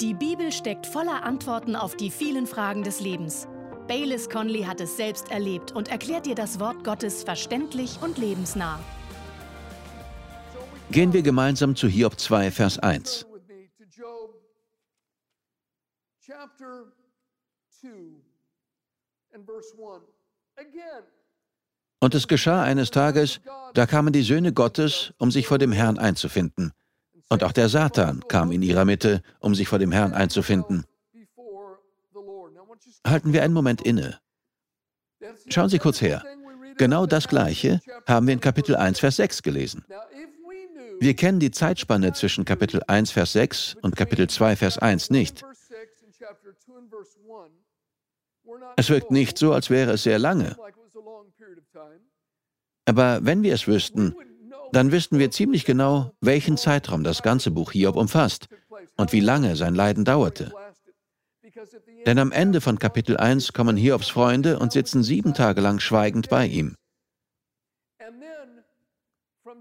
Die Bibel steckt voller Antworten auf die vielen Fragen des Lebens. Baylis Conley hat es selbst erlebt und erklärt dir das Wort Gottes verständlich und lebensnah. Gehen wir gemeinsam zu Hiob 2, Vers 1. Und es geschah eines Tages, da kamen die Söhne Gottes, um sich vor dem Herrn einzufinden. Und auch der Satan kam in ihrer Mitte, um sich vor dem Herrn einzufinden. Halten wir einen Moment inne. Schauen Sie kurz her. Genau das Gleiche haben wir in Kapitel 1, Vers 6 gelesen. Wir kennen die Zeitspanne zwischen Kapitel 1, Vers 6 und Kapitel 2, Vers 1 nicht. Es wirkt nicht so, als wäre es sehr lange. Aber wenn wir es wüssten, dann wüssten wir ziemlich genau, welchen Zeitraum das ganze Buch Hiob umfasst und wie lange sein Leiden dauerte. Denn am Ende von Kapitel 1 kommen Hiobs Freunde und sitzen sieben Tage lang schweigend bei ihm.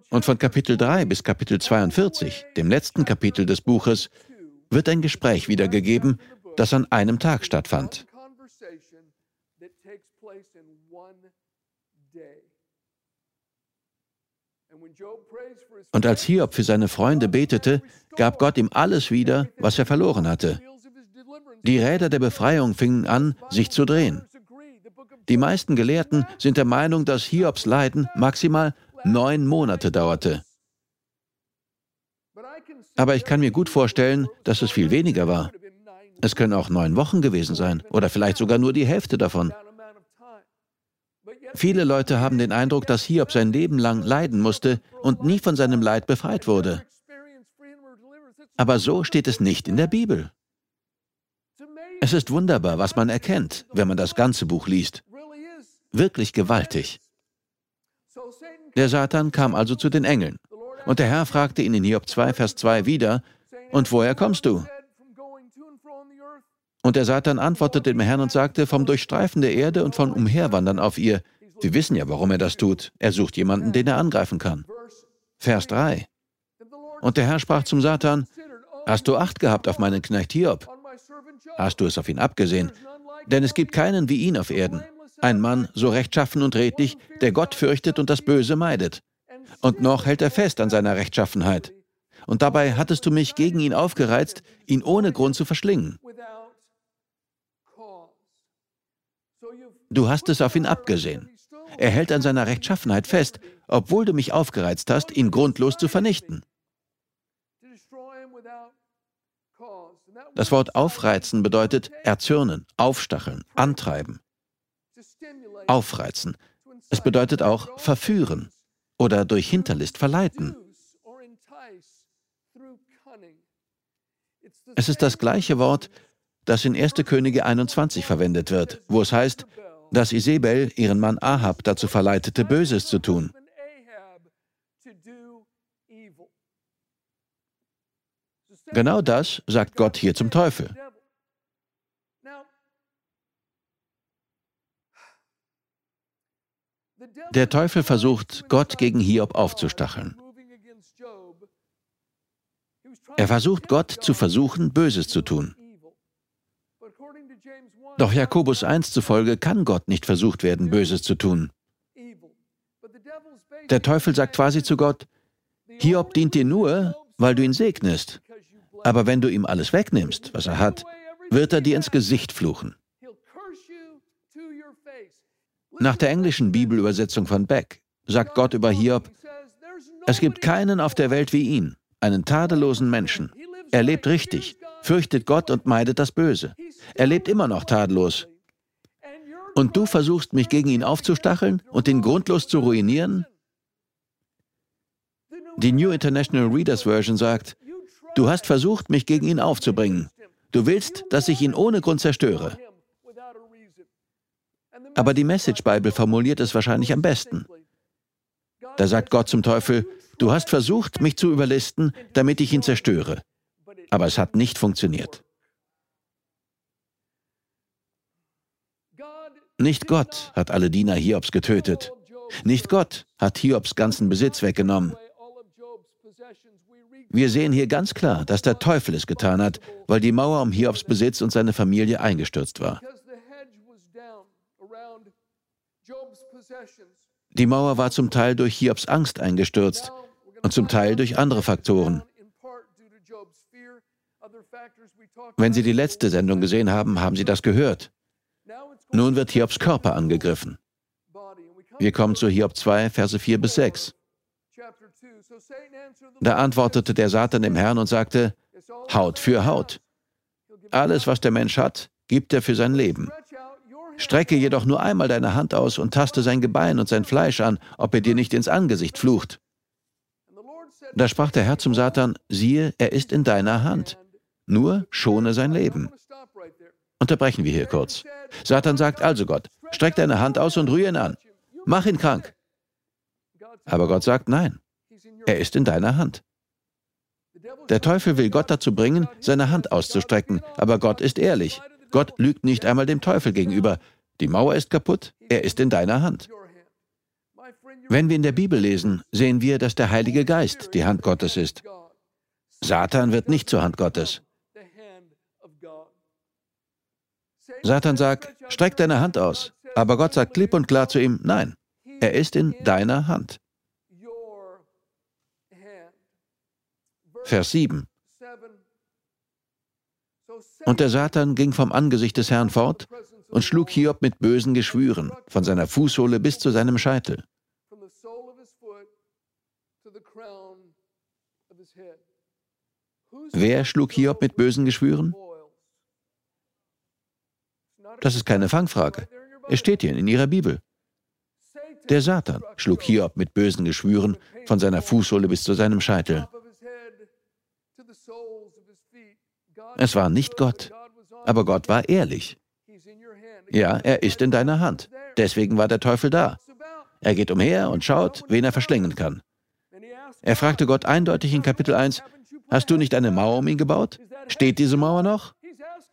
Und von Kapitel 3 bis Kapitel 42, dem letzten Kapitel des Buches, wird ein Gespräch wiedergegeben, das an einem Tag stattfand. Und als Hiob für seine Freunde betete, gab Gott ihm alles wieder, was er verloren hatte. Die Räder der Befreiung fingen an, sich zu drehen. Die meisten Gelehrten sind der Meinung, dass Hiobs Leiden maximal neun Monate dauerte. Aber ich kann mir gut vorstellen, dass es viel weniger war. Es können auch neun Wochen gewesen sein oder vielleicht sogar nur die Hälfte davon. Viele Leute haben den Eindruck, dass Hiob sein Leben lang leiden musste und nie von seinem Leid befreit wurde. Aber so steht es nicht in der Bibel. Es ist wunderbar, was man erkennt, wenn man das ganze Buch liest. Wirklich gewaltig. Der Satan kam also zu den Engeln. Und der Herr fragte ihn in Hiob 2, Vers 2 wieder, Und woher kommst du? Und der Satan antwortete dem Herrn und sagte, Vom Durchstreifen der Erde und vom Umherwandern auf ihr. Wir wissen ja, warum er das tut. Er sucht jemanden, den er angreifen kann. Vers 3. Und der Herr sprach zum Satan, Hast du Acht gehabt auf meinen Knecht Hiob? Hast du es auf ihn abgesehen? Denn es gibt keinen wie ihn auf Erden. Ein Mann, so rechtschaffen und redlich, der Gott fürchtet und das Böse meidet. Und noch hält er fest an seiner Rechtschaffenheit. Und dabei hattest du mich gegen ihn aufgereizt, ihn ohne Grund zu verschlingen. Du hast es auf ihn abgesehen. Er hält an seiner Rechtschaffenheit fest, obwohl du mich aufgereizt hast, ihn grundlos zu vernichten. Das Wort aufreizen bedeutet erzürnen, aufstacheln, antreiben. Aufreizen. Es bedeutet auch verführen oder durch Hinterlist verleiten. Es ist das gleiche Wort, das in 1. Könige 21 verwendet wird, wo es heißt, dass Isabel ihren Mann Ahab dazu verleitete, Böses zu tun. Genau das sagt Gott hier zum Teufel. Der Teufel versucht, Gott gegen Hiob aufzustacheln. Er versucht Gott zu versuchen, Böses zu tun. Doch Jakobus 1 zufolge kann Gott nicht versucht werden, Böses zu tun. Der Teufel sagt quasi zu Gott, Hiob dient dir nur, weil du ihn segnest. Aber wenn du ihm alles wegnimmst, was er hat, wird er dir ins Gesicht fluchen. Nach der englischen Bibelübersetzung von Beck sagt Gott über Hiob, es gibt keinen auf der Welt wie ihn, einen tadellosen Menschen. Er lebt richtig, fürchtet Gott und meidet das Böse. Er lebt immer noch tadellos. Und du versuchst mich gegen ihn aufzustacheln und ihn grundlos zu ruinieren? Die New International Readers Version sagt, Du hast versucht, mich gegen ihn aufzubringen. Du willst, dass ich ihn ohne Grund zerstöre. Aber die Message Bible formuliert es wahrscheinlich am besten. Da sagt Gott zum Teufel, du hast versucht, mich zu überlisten, damit ich ihn zerstöre. Aber es hat nicht funktioniert. Nicht Gott hat alle Diener Hiobs getötet. Nicht Gott hat Hiobs ganzen Besitz weggenommen. Wir sehen hier ganz klar, dass der Teufel es getan hat, weil die Mauer um Hiobs Besitz und seine Familie eingestürzt war. Die Mauer war zum Teil durch Hiobs Angst eingestürzt und zum Teil durch andere Faktoren. Wenn Sie die letzte Sendung gesehen haben, haben Sie das gehört. Nun wird Hiobs Körper angegriffen. Wir kommen zu Hiob 2, Verse 4 bis 6. Da antwortete der Satan dem Herrn und sagte, Haut für Haut. Alles, was der Mensch hat, gibt er für sein Leben. Strecke jedoch nur einmal deine Hand aus und taste sein Gebein und sein Fleisch an, ob er dir nicht ins Angesicht flucht. Da sprach der Herr zum Satan, siehe, er ist in deiner Hand. Nur schone sein Leben. Unterbrechen wir hier kurz. Satan sagt also Gott, streck deine Hand aus und rühre ihn an. Mach ihn krank. Aber Gott sagt, nein, er ist in deiner Hand. Der Teufel will Gott dazu bringen, seine Hand auszustrecken, aber Gott ist ehrlich. Gott lügt nicht einmal dem Teufel gegenüber. Die Mauer ist kaputt, er ist in deiner Hand. Wenn wir in der Bibel lesen, sehen wir, dass der Heilige Geist die Hand Gottes ist. Satan wird nicht zur Hand Gottes. Satan sagt, streck deine Hand aus. Aber Gott sagt klipp und klar zu ihm, nein, er ist in deiner Hand. Vers 7. Und der Satan ging vom Angesicht des Herrn fort und schlug Hiob mit bösen Geschwüren, von seiner Fußsohle bis zu seinem Scheitel. Wer schlug Hiob mit bösen Geschwüren? Das ist keine Fangfrage. Es steht hier in Ihrer Bibel. Der Satan schlug Hiob mit bösen Geschwüren von seiner Fußsohle bis zu seinem Scheitel. Es war nicht Gott, aber Gott war ehrlich. Ja, er ist in deiner Hand. Deswegen war der Teufel da. Er geht umher und schaut, wen er verschlingen kann. Er fragte Gott eindeutig in Kapitel 1, Hast du nicht eine Mauer um ihn gebaut? Steht diese Mauer noch?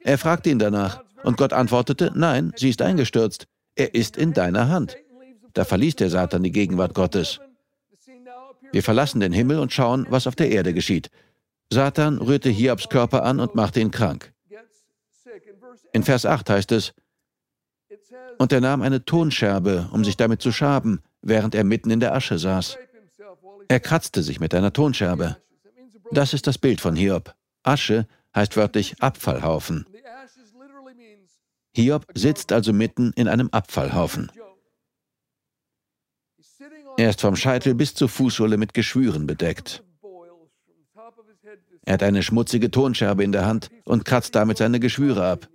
Er fragte ihn danach, und Gott antwortete, Nein, sie ist eingestürzt. Er ist in deiner Hand. Da verließ der Satan die Gegenwart Gottes. Wir verlassen den Himmel und schauen, was auf der Erde geschieht. Satan rührte Hiobs Körper an und machte ihn krank. In Vers 8 heißt es, und er nahm eine Tonscherbe, um sich damit zu schaben, während er mitten in der Asche saß. Er kratzte sich mit einer Tonscherbe. Das ist das Bild von Hiob. Asche heißt wörtlich Abfallhaufen. Hiob sitzt also mitten in einem Abfallhaufen. Er ist vom Scheitel bis zur Fußsohle mit Geschwüren bedeckt. Er hat eine schmutzige Tonscherbe in der Hand und kratzt damit seine Geschwüre ab.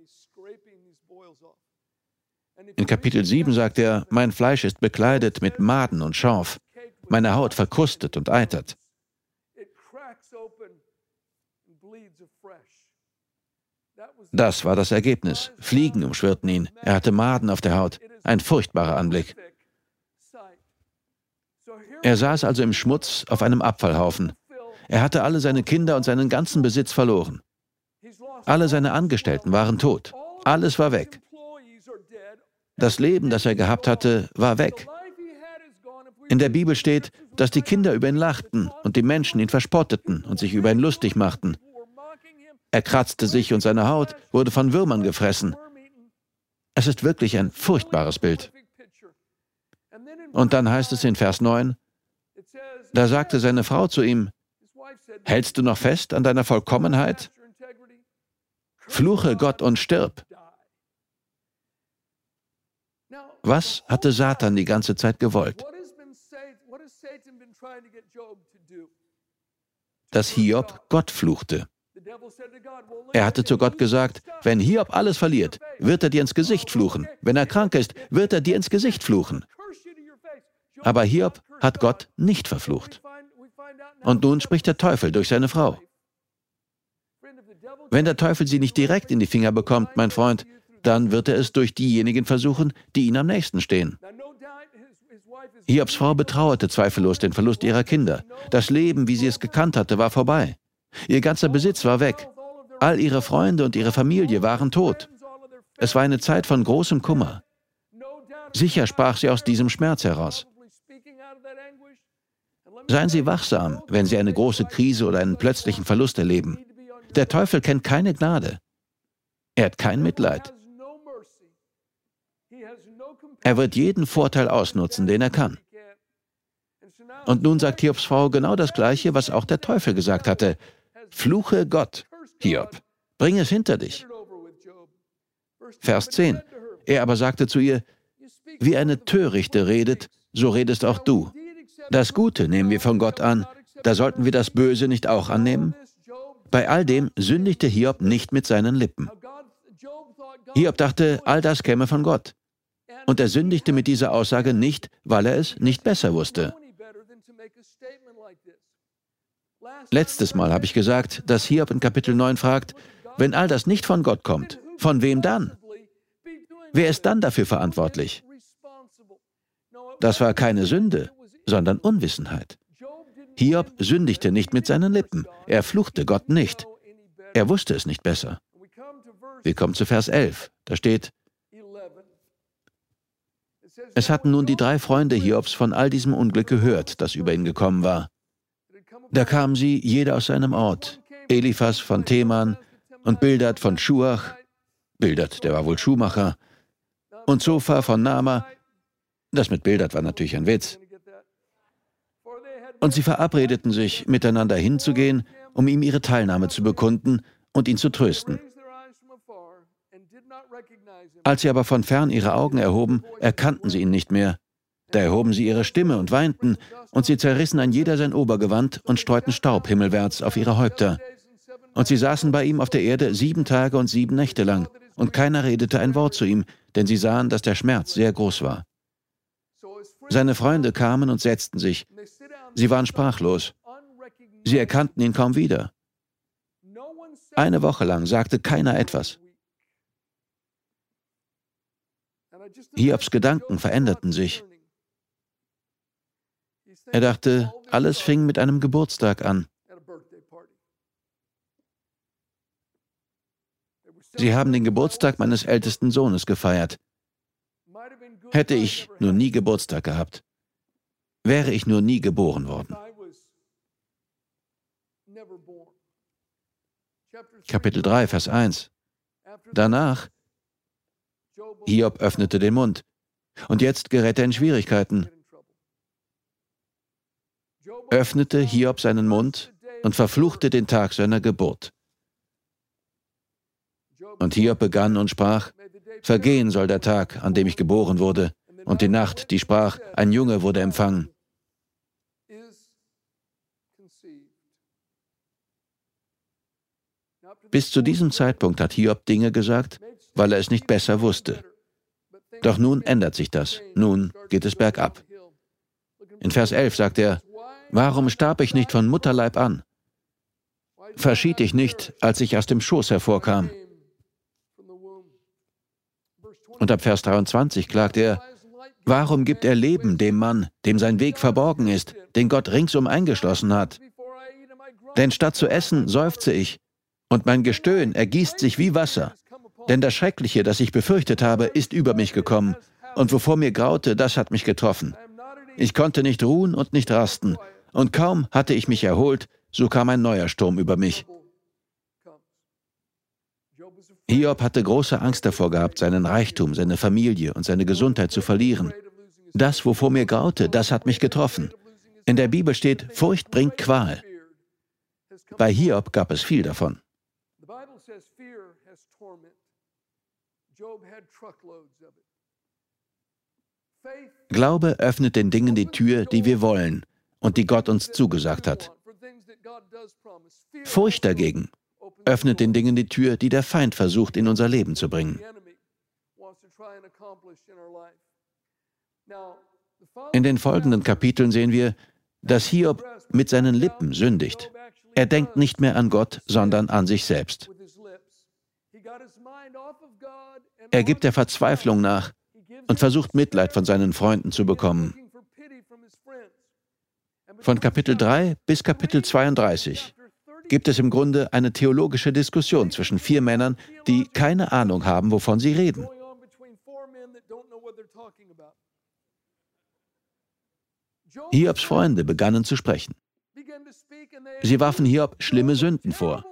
In Kapitel 7 sagt er, mein Fleisch ist bekleidet mit Maden und Schorf, meine Haut verkrustet und eitert. Das war das Ergebnis. Fliegen umschwirrten ihn. Er hatte Maden auf der Haut. Ein furchtbarer Anblick. Er saß also im Schmutz auf einem Abfallhaufen. Er hatte alle seine Kinder und seinen ganzen Besitz verloren. Alle seine Angestellten waren tot. Alles war weg. Das Leben, das er gehabt hatte, war weg. In der Bibel steht, dass die Kinder über ihn lachten und die Menschen ihn verspotteten und sich über ihn lustig machten. Er kratzte sich und seine Haut wurde von Würmern gefressen. Es ist wirklich ein furchtbares Bild. Und dann heißt es in Vers 9, da sagte seine Frau zu ihm, hältst du noch fest an deiner Vollkommenheit? Fluche Gott und stirb. Was hatte Satan die ganze Zeit gewollt? Dass Hiob Gott fluchte. Er hatte zu Gott gesagt, wenn Hiob alles verliert, wird er dir ins Gesicht fluchen. Wenn er krank ist, wird er dir ins Gesicht fluchen. Aber Hiob hat Gott nicht verflucht. Und nun spricht der Teufel durch seine Frau. Wenn der Teufel sie nicht direkt in die Finger bekommt, mein Freund, dann wird er es durch diejenigen versuchen, die ihm am nächsten stehen. Hiobs Frau betrauerte zweifellos den Verlust ihrer Kinder. Das Leben, wie sie es gekannt hatte, war vorbei. Ihr ganzer Besitz war weg. All ihre Freunde und ihre Familie waren tot. Es war eine Zeit von großem Kummer. Sicher sprach sie aus diesem Schmerz heraus. Seien Sie wachsam, wenn Sie eine große Krise oder einen plötzlichen Verlust erleben. Der Teufel kennt keine Gnade. Er hat kein Mitleid. Er wird jeden Vorteil ausnutzen, den er kann. Und nun sagt Hiobs Frau genau das Gleiche, was auch der Teufel gesagt hatte. Fluche Gott, Hiob, bring es hinter dich. Vers 10. Er aber sagte zu ihr, wie eine Törichte redet, so redest auch du. Das Gute nehmen wir von Gott an, da sollten wir das Böse nicht auch annehmen? Bei all dem sündigte Hiob nicht mit seinen Lippen. Hiob dachte, all das käme von Gott. Und er sündigte mit dieser Aussage nicht, weil er es nicht besser wusste. Letztes Mal habe ich gesagt, dass Hiob in Kapitel 9 fragt, wenn all das nicht von Gott kommt, von wem dann? Wer ist dann dafür verantwortlich? Das war keine Sünde, sondern Unwissenheit. Hiob sündigte nicht mit seinen Lippen, er fluchte Gott nicht. Er wusste es nicht besser. Wir kommen zu Vers 11. Da steht, es hatten nun die drei Freunde Hiobs von all diesem Unglück gehört, das über ihn gekommen war. Da kamen sie, jeder aus seinem Ort. Eliphas von Theman und Bildert von Schuach, Bildert, der war wohl Schuhmacher, und Zophar von Nama, das mit Bildert war natürlich ein Witz. Und sie verabredeten sich, miteinander hinzugehen, um ihm ihre Teilnahme zu bekunden und ihn zu trösten. Als sie aber von fern ihre Augen erhoben, erkannten sie ihn nicht mehr. Da erhoben sie ihre Stimme und weinten, und sie zerrissen ein jeder sein Obergewand und streuten Staub himmelwärts auf ihre Häupter. Und sie saßen bei ihm auf der Erde sieben Tage und sieben Nächte lang, und keiner redete ein Wort zu ihm, denn sie sahen, dass der Schmerz sehr groß war. Seine Freunde kamen und setzten sich. Sie waren sprachlos. Sie erkannten ihn kaum wieder. Eine Woche lang sagte keiner etwas. Hiobs Gedanken veränderten sich. Er dachte, alles fing mit einem Geburtstag an. Sie haben den Geburtstag meines ältesten Sohnes gefeiert. Hätte ich nur nie Geburtstag gehabt, wäre ich nur nie geboren worden. Kapitel 3, Vers 1. Danach, Hiob öffnete den Mund. Und jetzt gerät er in Schwierigkeiten. Öffnete Hiob seinen Mund und verfluchte den Tag seiner Geburt. Und Hiob begann und sprach, Vergehen soll der Tag, an dem ich geboren wurde, und die Nacht, die sprach, ein Junge wurde empfangen. Bis zu diesem Zeitpunkt hat Hiob Dinge gesagt, weil er es nicht besser wusste. Doch nun ändert sich das. Nun geht es bergab. In Vers 11 sagt er, Warum starb ich nicht von Mutterleib an? Verschied ich nicht, als ich aus dem Schoß hervorkam? Und ab Vers 23 klagt er, Warum gibt er Leben dem Mann, dem sein Weg verborgen ist, den Gott ringsum eingeschlossen hat? Denn statt zu essen seufze ich, und mein Gestöhn ergießt sich wie Wasser. Denn das Schreckliche, das ich befürchtet habe, ist über mich gekommen, und wovor mir graute, das hat mich getroffen. Ich konnte nicht ruhen und nicht rasten, und kaum hatte ich mich erholt, so kam ein neuer Sturm über mich. Hiob hatte große Angst davor gehabt, seinen Reichtum, seine Familie und seine Gesundheit zu verlieren. Das, wovor mir graute, das hat mich getroffen. In der Bibel steht, Furcht bringt Qual. Bei Hiob gab es viel davon. Glaube öffnet den Dingen die Tür, die wir wollen und die Gott uns zugesagt hat. Furcht dagegen öffnet den Dingen die Tür, die der Feind versucht, in unser Leben zu bringen. In den folgenden Kapiteln sehen wir, dass Hiob mit seinen Lippen sündigt. Er denkt nicht mehr an Gott, sondern an sich selbst. Er gibt der Verzweiflung nach und versucht Mitleid von seinen Freunden zu bekommen. Von Kapitel 3 bis Kapitel 32 gibt es im Grunde eine theologische Diskussion zwischen vier Männern, die keine Ahnung haben, wovon sie reden. Hiobs Freunde begannen zu sprechen. Sie warfen Hiob schlimme Sünden vor.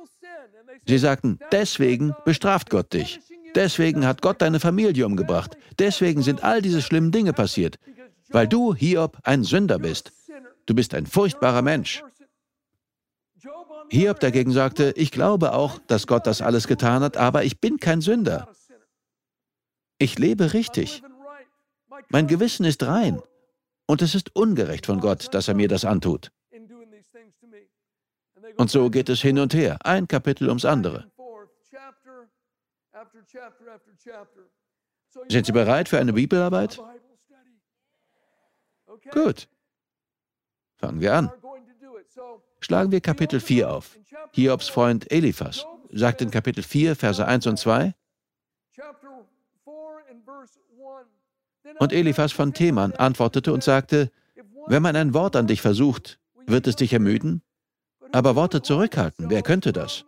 Sie sagten, deswegen bestraft Gott dich. Deswegen hat Gott deine Familie umgebracht. Deswegen sind all diese schlimmen Dinge passiert. Weil du, Hiob, ein Sünder bist. Du bist ein furchtbarer Mensch. Hiob dagegen sagte, ich glaube auch, dass Gott das alles getan hat, aber ich bin kein Sünder. Ich lebe richtig. Mein Gewissen ist rein. Und es ist ungerecht von Gott, dass er mir das antut. Und so geht es hin und her, ein Kapitel ums andere. Sind Sie bereit für eine Bibelarbeit? Gut. Fangen wir an. Schlagen wir Kapitel 4 auf. Hiobs Freund Eliphas sagt in Kapitel 4, Verse 1 und 2, und Eliphas von Theman antwortete und sagte, wenn man ein Wort an dich versucht, wird es dich ermüden? Aber Worte zurückhalten, wer könnte das?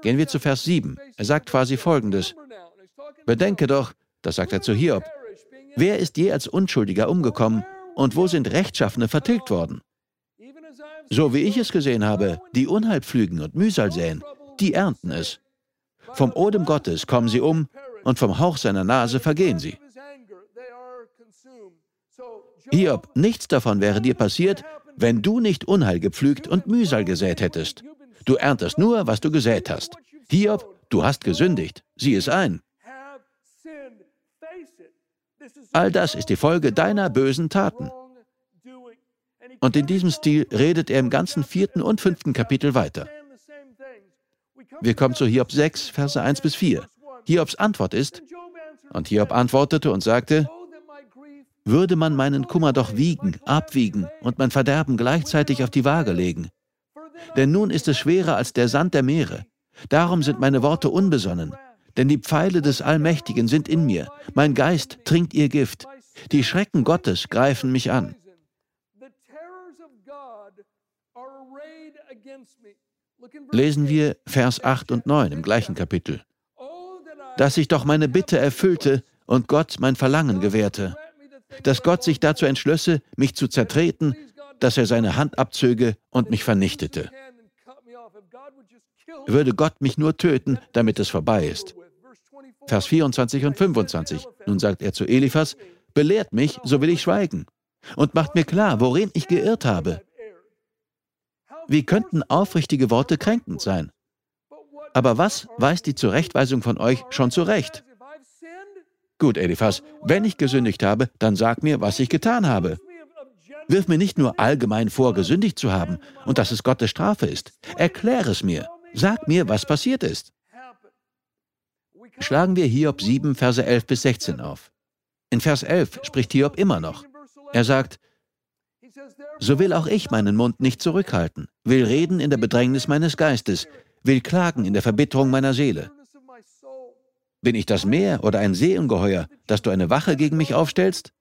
Gehen wir zu Vers 7. Er sagt quasi Folgendes. Bedenke doch, das sagt er zu Hiob, wer ist je als Unschuldiger umgekommen und wo sind Rechtschaffene vertilgt worden? So wie ich es gesehen habe, die Unheil pflügen und Mühsal säen, die ernten es. Vom Odem Gottes kommen sie um und vom Hauch seiner Nase vergehen sie. Hiob, nichts davon wäre dir passiert, wenn du nicht Unheil gepflügt und Mühsal gesät hättest. Du erntest nur, was du gesät hast. Hiob, du hast gesündigt. Sieh es ein. All das ist die Folge deiner bösen Taten. Und in diesem Stil redet er im ganzen vierten und fünften Kapitel weiter. Wir kommen zu Hiob 6, Verse 1 bis 4. Hiobs Antwort ist, und Hiob antwortete und sagte, würde man meinen Kummer doch wiegen, abwiegen und mein Verderben gleichzeitig auf die Waage legen. Denn nun ist es schwerer als der Sand der Meere. Darum sind meine Worte unbesonnen. Denn die Pfeile des Allmächtigen sind in mir. Mein Geist trinkt ihr Gift. Die Schrecken Gottes greifen mich an. Lesen wir Vers 8 und 9 im gleichen Kapitel. Dass ich doch meine Bitte erfüllte und Gott mein Verlangen gewährte dass Gott sich dazu entschlösse, mich zu zertreten, dass er seine Hand abzöge und mich vernichtete. Würde Gott mich nur töten, damit es vorbei ist. Vers 24 und 25. Nun sagt er zu Eliphas, belehrt mich, so will ich schweigen, und macht mir klar, worin ich geirrt habe. Wie könnten aufrichtige Worte kränkend sein? Aber was weiß die Zurechtweisung von euch schon zurecht? Gut, Eliphas, wenn ich gesündigt habe, dann sag mir, was ich getan habe. Wirf mir nicht nur allgemein vor, gesündigt zu haben und dass es Gottes Strafe ist. Erkläre es mir. Sag mir, was passiert ist. Schlagen wir Hiob 7, Verse 11 bis 16 auf. In Vers 11 spricht Hiob immer noch. Er sagt, so will auch ich meinen Mund nicht zurückhalten, will reden in der Bedrängnis meines Geistes, will klagen in der Verbitterung meiner Seele. Bin ich das Meer oder ein Seeungeheuer, dass du eine Wache gegen mich aufstellst?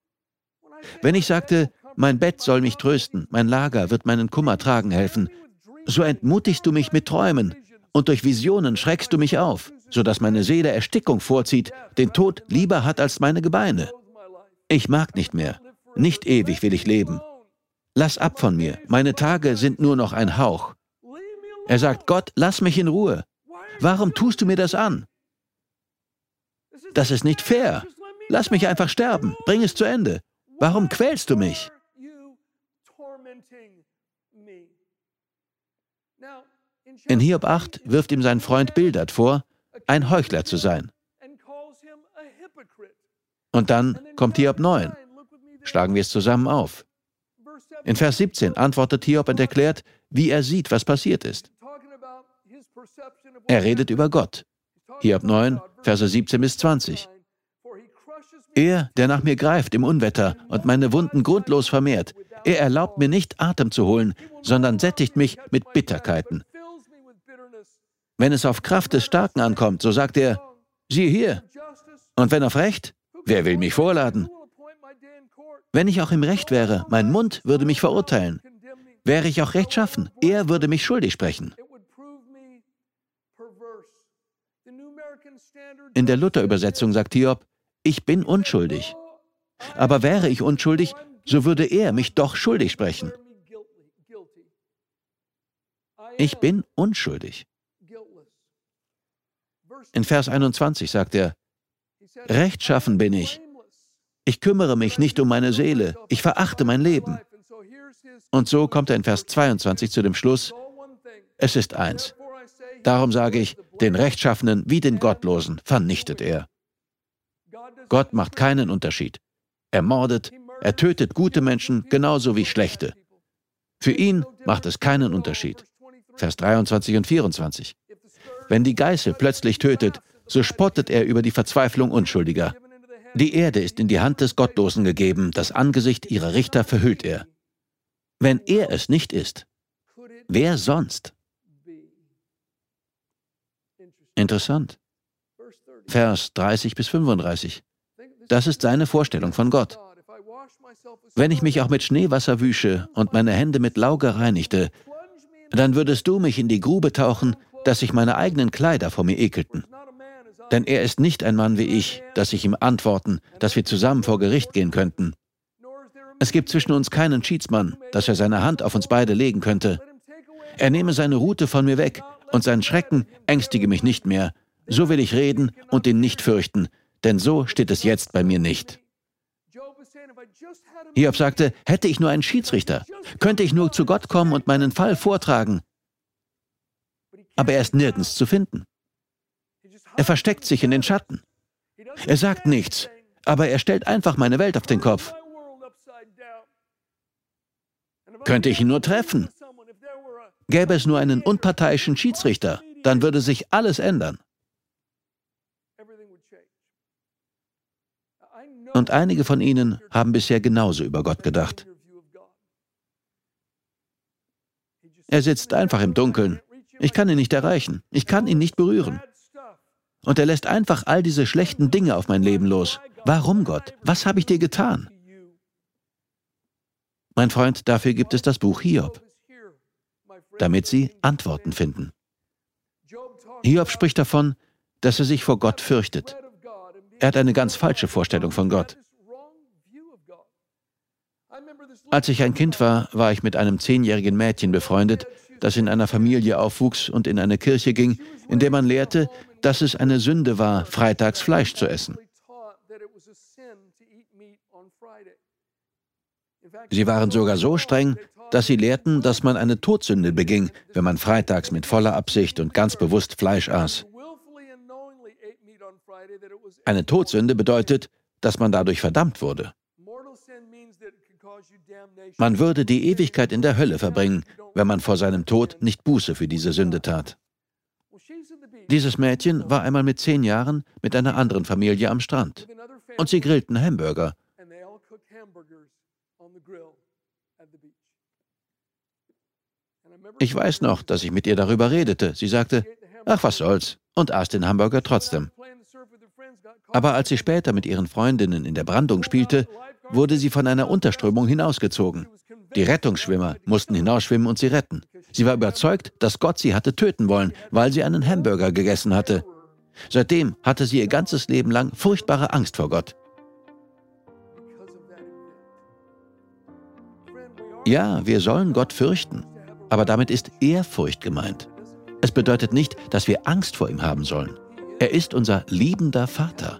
Wenn ich sagte, mein Bett soll mich trösten, mein Lager wird meinen Kummer tragen helfen, so entmutigst du mich mit Träumen und durch Visionen schreckst du mich auf, so dass meine Seele Erstickung vorzieht, den Tod lieber hat als meine Gebeine. Ich mag nicht mehr, nicht ewig will ich leben. Lass ab von mir, meine Tage sind nur noch ein Hauch. Er sagt, Gott, lass mich in Ruhe. Warum tust du mir das an? Das ist nicht fair. Lass mich einfach sterben. Bring es zu Ende. Warum quälst du mich? In Hiob 8 wirft ihm sein Freund Bildad vor, ein Heuchler zu sein. Und dann kommt Hiob 9. Schlagen wir es zusammen auf. In Vers 17 antwortet Hiob und erklärt, wie er sieht, was passiert ist. Er redet über Gott. Hiob 9, Verse 17 bis 20. Er, der nach mir greift im Unwetter und meine Wunden grundlos vermehrt, er erlaubt mir nicht Atem zu holen, sondern sättigt mich mit Bitterkeiten. Wenn es auf Kraft des Starken ankommt, so sagt er, siehe hier. Und wenn auf Recht, wer will mich vorladen? Wenn ich auch im Recht wäre, mein Mund würde mich verurteilen. Wäre ich auch rechtschaffen, er würde mich schuldig sprechen. In der Luther-Übersetzung sagt Hiob, ich bin unschuldig. Aber wäre ich unschuldig, so würde er mich doch schuldig sprechen. Ich bin unschuldig. In Vers 21 sagt er, Rechtschaffen bin ich. Ich kümmere mich nicht um meine Seele. Ich verachte mein Leben. Und so kommt er in Vers 22 zu dem Schluss, es ist eins. Darum sage ich, den Rechtschaffenen wie den Gottlosen vernichtet er. Gott macht keinen Unterschied. Er mordet, er tötet gute Menschen genauso wie schlechte. Für ihn macht es keinen Unterschied. Vers 23 und 24. Wenn die Geißel plötzlich tötet, so spottet er über die Verzweiflung Unschuldiger. Die Erde ist in die Hand des Gottlosen gegeben, das Angesicht ihrer Richter verhüllt er. Wenn er es nicht ist, wer sonst? Interessant. Vers 30 bis 35. Das ist seine Vorstellung von Gott. Wenn ich mich auch mit Schneewasser wüsche und meine Hände mit Lauge reinigte, dann würdest du mich in die Grube tauchen, dass sich meine eigenen Kleider vor mir ekelten. Denn er ist nicht ein Mann wie ich, dass ich ihm antworten, dass wir zusammen vor Gericht gehen könnten. Es gibt zwischen uns keinen Schiedsmann, dass er seine Hand auf uns beide legen könnte. Er nehme seine Rute von mir weg, und sein Schrecken ängstige mich nicht mehr. So will ich reden und ihn nicht fürchten, denn so steht es jetzt bei mir nicht. Hiob sagte, hätte ich nur einen Schiedsrichter, könnte ich nur zu Gott kommen und meinen Fall vortragen. Aber er ist nirgends zu finden. Er versteckt sich in den Schatten. Er sagt nichts, aber er stellt einfach meine Welt auf den Kopf. Könnte ich ihn nur treffen? Gäbe es nur einen unparteiischen Schiedsrichter, dann würde sich alles ändern. Und einige von ihnen haben bisher genauso über Gott gedacht. Er sitzt einfach im Dunkeln. Ich kann ihn nicht erreichen. Ich kann ihn nicht berühren. Und er lässt einfach all diese schlechten Dinge auf mein Leben los. Warum, Gott? Was habe ich dir getan? Mein Freund, dafür gibt es das Buch Hiob, damit Sie Antworten finden. Hiob spricht davon, dass er sich vor Gott fürchtet. Er hat eine ganz falsche Vorstellung von Gott. Als ich ein Kind war, war ich mit einem zehnjährigen Mädchen befreundet, das in einer Familie aufwuchs und in eine Kirche ging, in der man lehrte, dass es eine Sünde war, freitags Fleisch zu essen. Sie waren sogar so streng, dass sie lehrten, dass man eine Todsünde beging, wenn man freitags mit voller Absicht und ganz bewusst Fleisch aß. Eine Todsünde bedeutet, dass man dadurch verdammt wurde. Man würde die Ewigkeit in der Hölle verbringen, wenn man vor seinem Tod nicht Buße für diese Sünde tat. Dieses Mädchen war einmal mit zehn Jahren mit einer anderen Familie am Strand und sie grillten Hamburger. Ich weiß noch, dass ich mit ihr darüber redete. Sie sagte, ach was soll's, und aß den Hamburger trotzdem. Aber als sie später mit ihren Freundinnen in der Brandung spielte, wurde sie von einer Unterströmung hinausgezogen. Die Rettungsschwimmer mussten hinausschwimmen und sie retten. Sie war überzeugt, dass Gott sie hatte töten wollen, weil sie einen Hamburger gegessen hatte. Seitdem hatte sie ihr ganzes Leben lang furchtbare Angst vor Gott. Ja, wir sollen Gott fürchten, aber damit ist Ehrfurcht gemeint. Es bedeutet nicht, dass wir Angst vor ihm haben sollen. Er ist unser liebender Vater.